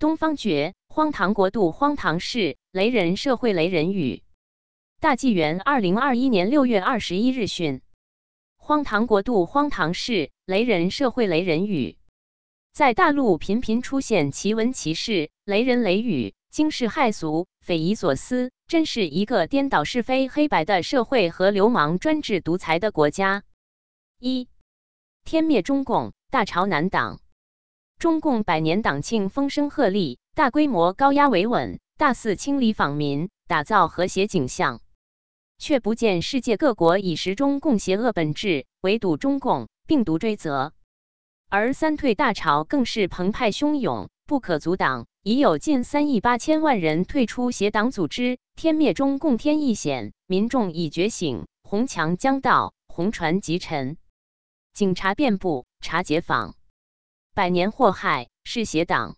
东方觉，荒唐国度，荒唐事，雷人社会，雷人语。大纪元二零二一年六月二十一日讯：荒唐国度，荒唐事，雷人社会，雷人语。在大陆频频出现奇闻奇事、雷人雷语、惊世骇俗、匪夷所思，真是一个颠倒是非黑白的社会和流氓专制独裁的国家。一天灭中共，大潮难挡。中共百年党庆风声鹤唳，大规模高压维稳，大肆清理访民，打造和谐景象，却不见世界各国以实中共邪恶本质围堵中共病毒追责，而三退大潮更是澎湃汹涌，不可阻挡，已有近三亿八千万人退出邪党组织，天灭中共天亦显，民众已觉醒，红墙将到，红船即沉，警察遍布查解访。百年祸害是邪党，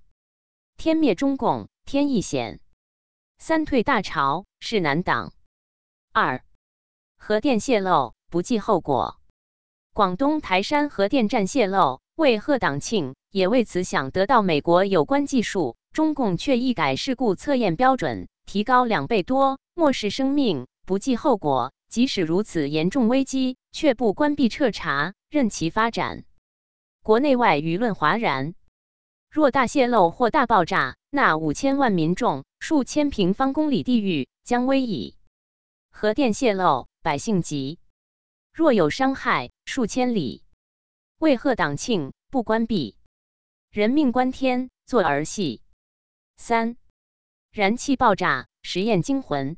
天灭中共天亦显；三退大潮是难挡。二核电泄漏不计后果，广东台山核电站泄漏，为贺党庆，也为此想得到美国有关技术，中共却一改事故测验标准，提高两倍多，漠视生命，不计后果。即使如此严重危机，却不关闭彻查，任其发展。国内外舆论哗然，若大泄漏或大爆炸，那五千万民众、数千平方公里地域将危矣。核电泄漏，百姓急；若有伤害，数千里。为贺党庆，不关闭，人命关天，做儿戏。三燃气爆炸，实验惊魂。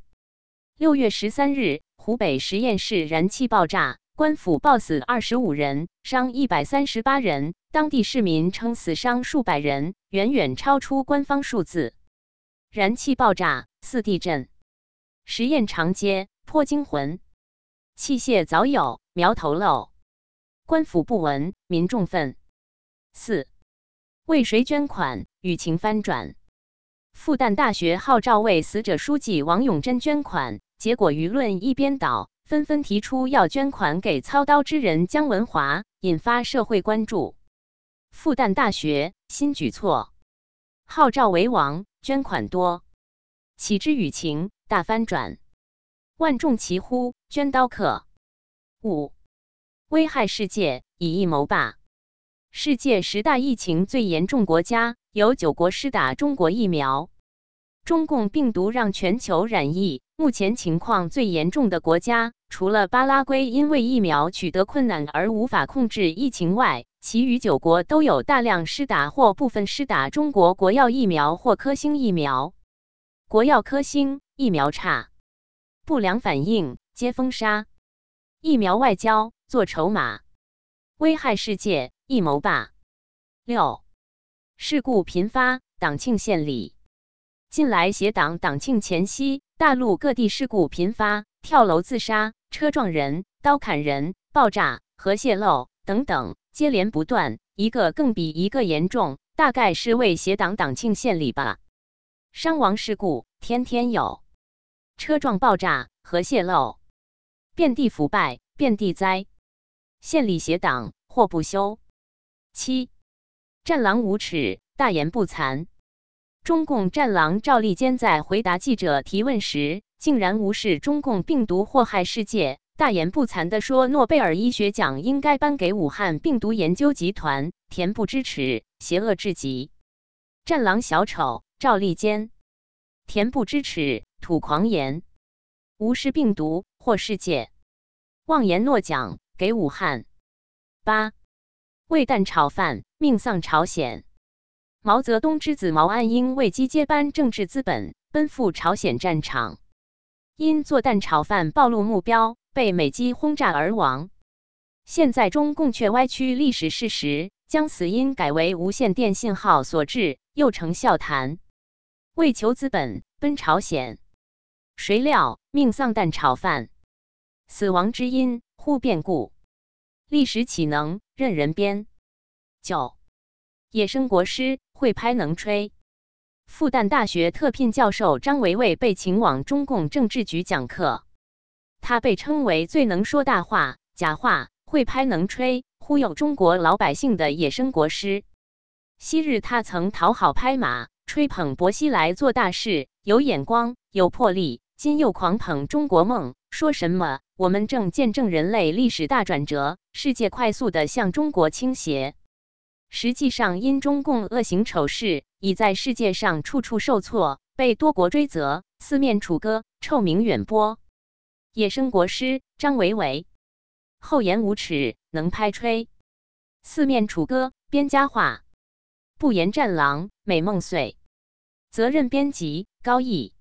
六月十三日，湖北十堰市燃气爆炸。官府报死二十五人，伤一百三十八人。当地市民称死伤数百人，远远超出官方数字。燃气爆炸四地震，实验长街颇惊魂。器械早有，苗头漏，官府不闻，民众愤。四为谁捐款？舆情翻转。复旦大学号召为死者书记王永珍捐款，结果舆论一边倒。纷纷提出要捐款给操刀之人姜文华，引发社会关注。复旦大学新举措，号召为王，捐款多，岂知舆情大翻转，万众齐呼捐刀客。五危害世界，以疫谋霸。世界十大疫情最严重国家有九国施打中国疫苗。中共病毒让全球染疫，目前情况最严重的国家，除了巴拉圭因为疫苗取得困难而无法控制疫情外，其余九国都有大量施打或部分施打中国国药疫苗或科兴疫苗。国药、科兴疫苗差，不良反应接封杀，疫苗外交做筹码，危害世界，一谋霸。六事故频发，党庆献礼。近来协党党庆前夕，大陆各地事故频发，跳楼自杀、车撞人、刀砍人、爆炸、核泄漏等等接连不断，一个更比一个严重，大概是为协党党庆献礼吧。伤亡事故天天有，车撞、爆炸、核泄漏，遍地腐败，遍地灾，献礼协党祸不休。七战狼无耻，大言不惭。中共战狼赵立坚在回答记者提问时，竟然无视中共病毒祸害世界，大言不惭地说诺贝尔医学奖应该颁给武汉病毒研究集团，恬不知耻，邪恶至极。战狼小丑赵立坚，恬不知耻，吐狂言，无视病毒祸世界，妄言诺奖给武汉。八为蛋炒饭命丧朝鲜。毛泽东之子毛岸英为接接班政治资本，奔赴朝鲜战场，因做蛋炒饭暴露目标，被美机轰炸而亡。现在中共却歪曲历史事实，将死因改为无线电信号所致，又成笑谈。为求资本奔朝鲜，谁料命丧蛋炒饭，死亡之因忽变故，历史岂能任人编？九野生国师。会拍能吹，复旦大学特聘教授张维维被请往中共政治局讲课，他被称为最能说大话、假话、会拍能吹、忽悠中国老百姓的野生国师。昔日他曾讨好拍马，吹捧薄熙来做大事，有眼光，有魄力；今又狂捧中国梦，说什么我们正见证人类历史大转折，世界快速的向中国倾斜。实际上，因中共恶行丑事，已在世界上处处受挫，被多国追责，四面楚歌，臭名远播。野生国师张维维，厚颜无耻，能拍吹，四面楚歌，编佳话。不言战狼，美梦碎。责任编辑高毅。